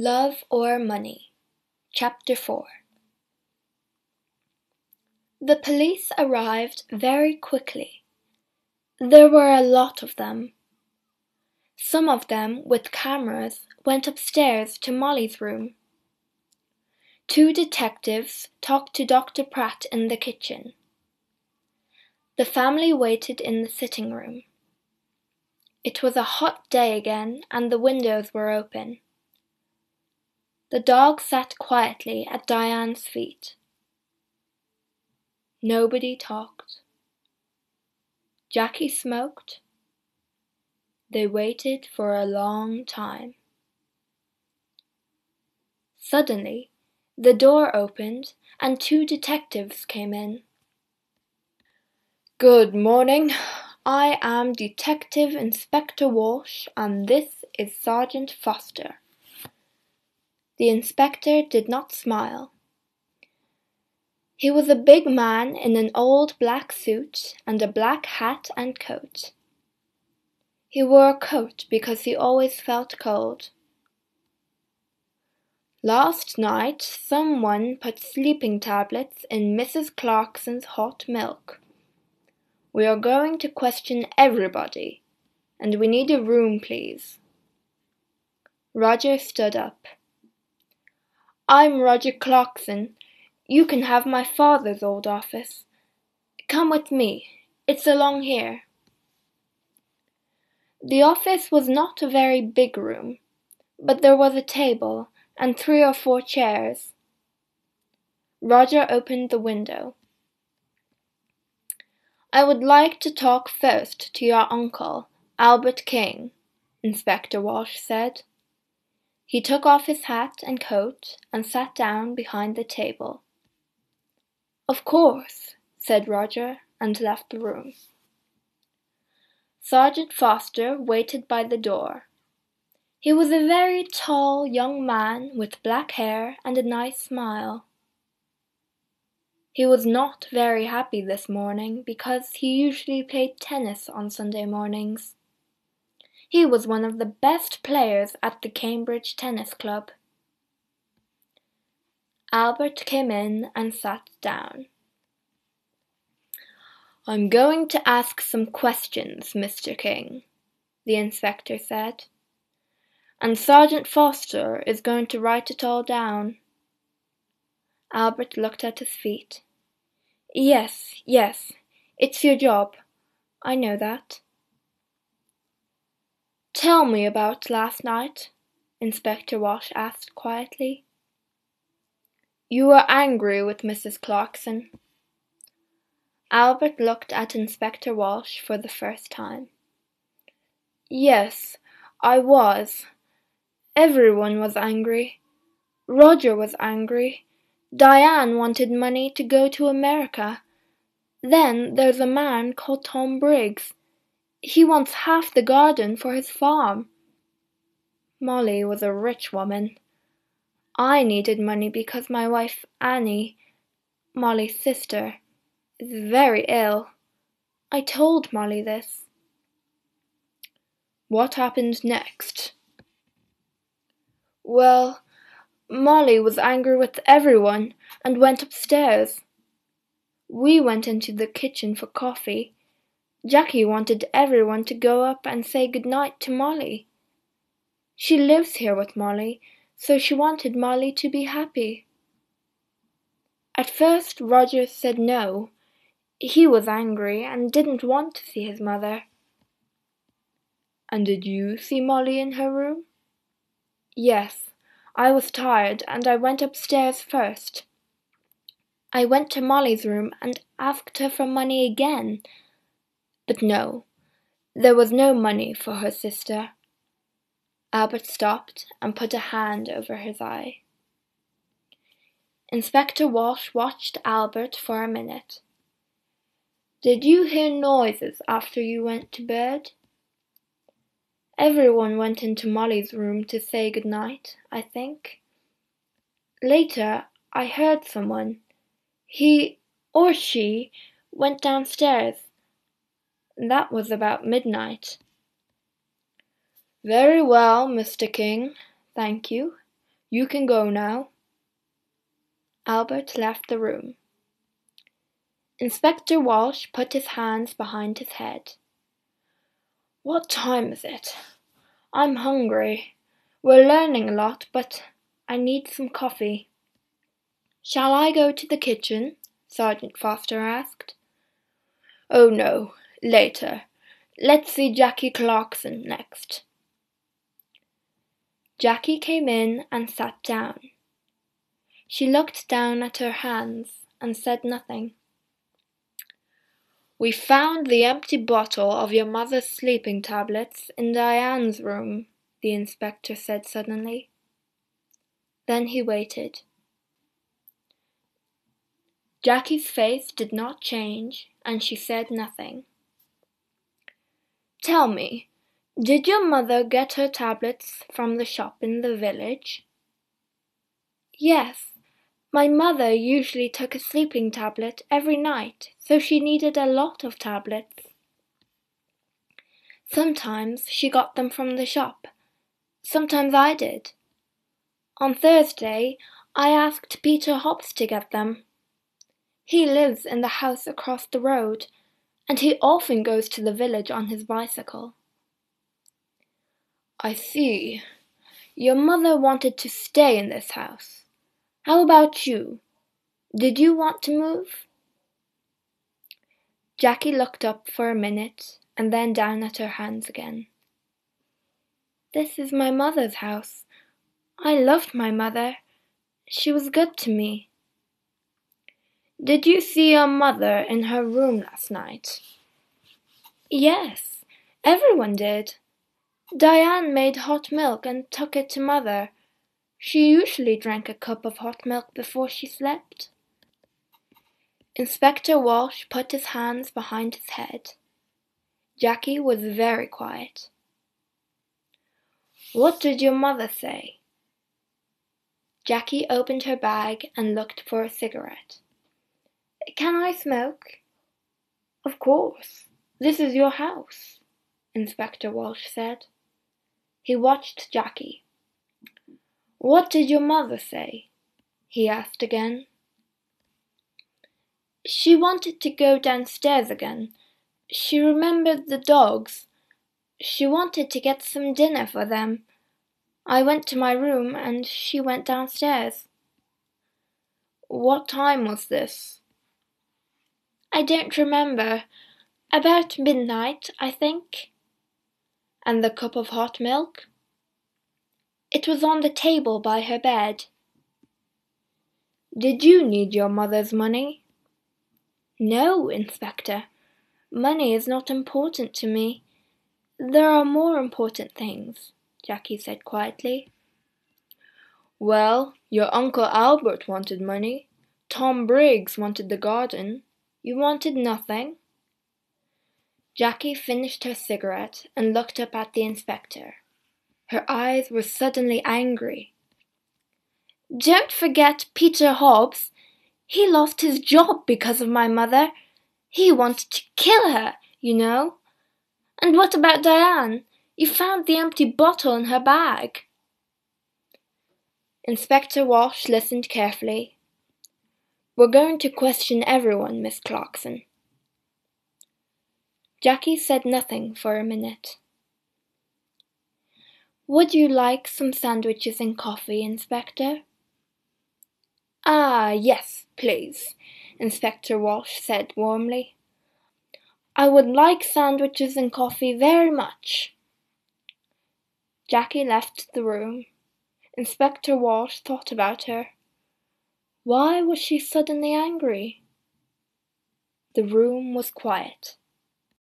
Love or Money Chapter 4 The police arrived very quickly. There were a lot of them. Some of them, with cameras, went upstairs to Molly's room. Two detectives talked to Dr. Pratt in the kitchen. The family waited in the sitting room. It was a hot day again, and the windows were open. The dog sat quietly at Diane's feet. Nobody talked. Jackie smoked. They waited for a long time. Suddenly, the door opened and two detectives came in. Good morning. I am Detective Inspector Walsh and this is Sergeant Foster. The inspector did not smile. He was a big man in an old black suit and a black hat and coat. He wore a coat because he always felt cold. Last night someone put sleeping tablets in Mrs. Clarkson's hot milk. We are going to question everybody, and we need a room, please. Roger stood up. I'm Roger Clarkson. You can have my father's old office. Come with me. It's along here. The office was not a very big room, but there was a table and three or four chairs. Roger opened the window. I would like to talk first to your uncle, Albert King, Inspector Walsh said. He took off his hat and coat and sat down behind the table. Of course, said Roger and left the room. Sergeant Foster waited by the door. He was a very tall young man with black hair and a nice smile. He was not very happy this morning because he usually played tennis on Sunday mornings. He was one of the best players at the Cambridge Tennis Club. Albert came in and sat down. I'm going to ask some questions, Mr. King, the inspector said. And Sergeant Foster is going to write it all down. Albert looked at his feet. Yes, yes, it's your job. I know that. Tell me about last night, Inspector Walsh asked quietly. You were angry with Mrs. Clarkson. Albert looked at Inspector Walsh for the first time. Yes, I was. Everyone was angry. Roger was angry. Diane wanted money to go to America. Then there's a man called Tom Briggs. He wants half the garden for his farm. Molly was a rich woman. I needed money because my wife Annie, Molly's sister, is very ill. I told Molly this. What happened next? Well, Molly was angry with everyone and went upstairs. We went into the kitchen for coffee. Jackie wanted everyone to go up and say good night to Molly. She lives here with Molly, so she wanted Molly to be happy. At first Roger said no. He was angry and didn't want to see his mother. And did you see Molly in her room? Yes, I was tired and I went upstairs first. I went to Molly's room and asked her for money again but no, there was no money for her sister. Albert stopped and put a hand over his eye. Inspector Walsh watched Albert for a minute. Did you hear noises after you went to bed? Everyone went into Molly's room to say good night, I think. Later, I heard someone. He or she went downstairs. That was about midnight. Very well, Mr. King, thank you. You can go now. Albert left the room. Inspector Walsh put his hands behind his head. What time is it? I'm hungry. We're learning a lot, but I need some coffee. Shall I go to the kitchen? Sergeant Foster asked. Oh no, later. Let's see Jackie Clarkson next. Jackie came in and sat down. She looked down at her hands and said nothing. We found the empty bottle of your mother's sleeping tablets in Diane's room, the inspector said suddenly. Then he waited. Jackie's face did not change, and she said nothing. Tell me, did your mother get her tablets from the shop in the village? Yes. My mother usually took a sleeping tablet every night, so she needed a lot of tablets. Sometimes she got them from the shop. Sometimes I did. On Thursday, I asked Peter Hobbs to get them. He lives in the house across the road, and he often goes to the village on his bicycle. I see. Your mother wanted to stay in this house. How about you? Did you want to move? Jackie looked up for a minute and then down at her hands again. This is my mother's house. I loved my mother. She was good to me. Did you see your mother in her room last night? Yes, everyone did. Diane made hot milk and took it to mother. She usually drank a cup of hot milk before she slept. Inspector Walsh put his hands behind his head. Jackie was very quiet. What did your mother say? Jackie opened her bag and looked for a cigarette. Can I smoke? Of course. This is your house, Inspector Walsh said. He watched Jackie. What did your mother say? he asked again. She wanted to go downstairs again. She remembered the dogs. She wanted to get some dinner for them. I went to my room and she went downstairs. What time was this? I don't remember. About midnight, I think. And the cup of hot milk? It was on the table by her bed. Did you need your mother's money? No, Inspector. Money is not important to me. There are more important things, Jackie said quietly. Well, your Uncle Albert wanted money. Tom Briggs wanted the garden. You wanted nothing. Jackie finished her cigarette and looked up at the inspector. Her eyes were suddenly angry. Don't forget Peter Hobbs. He lost his job because of my mother. He wanted to kill her, you know. And what about Diane? You found the empty bottle in her bag. Inspector Walsh listened carefully. We're going to question everyone, Miss Clarkson. Jackie said nothing for a minute. Would you like some sandwiches and coffee, Inspector? Ah, yes, please, Inspector Walsh said warmly. I would like sandwiches and coffee very much. Jackie left the room. Inspector Walsh thought about her. Why was she suddenly angry? The room was quiet.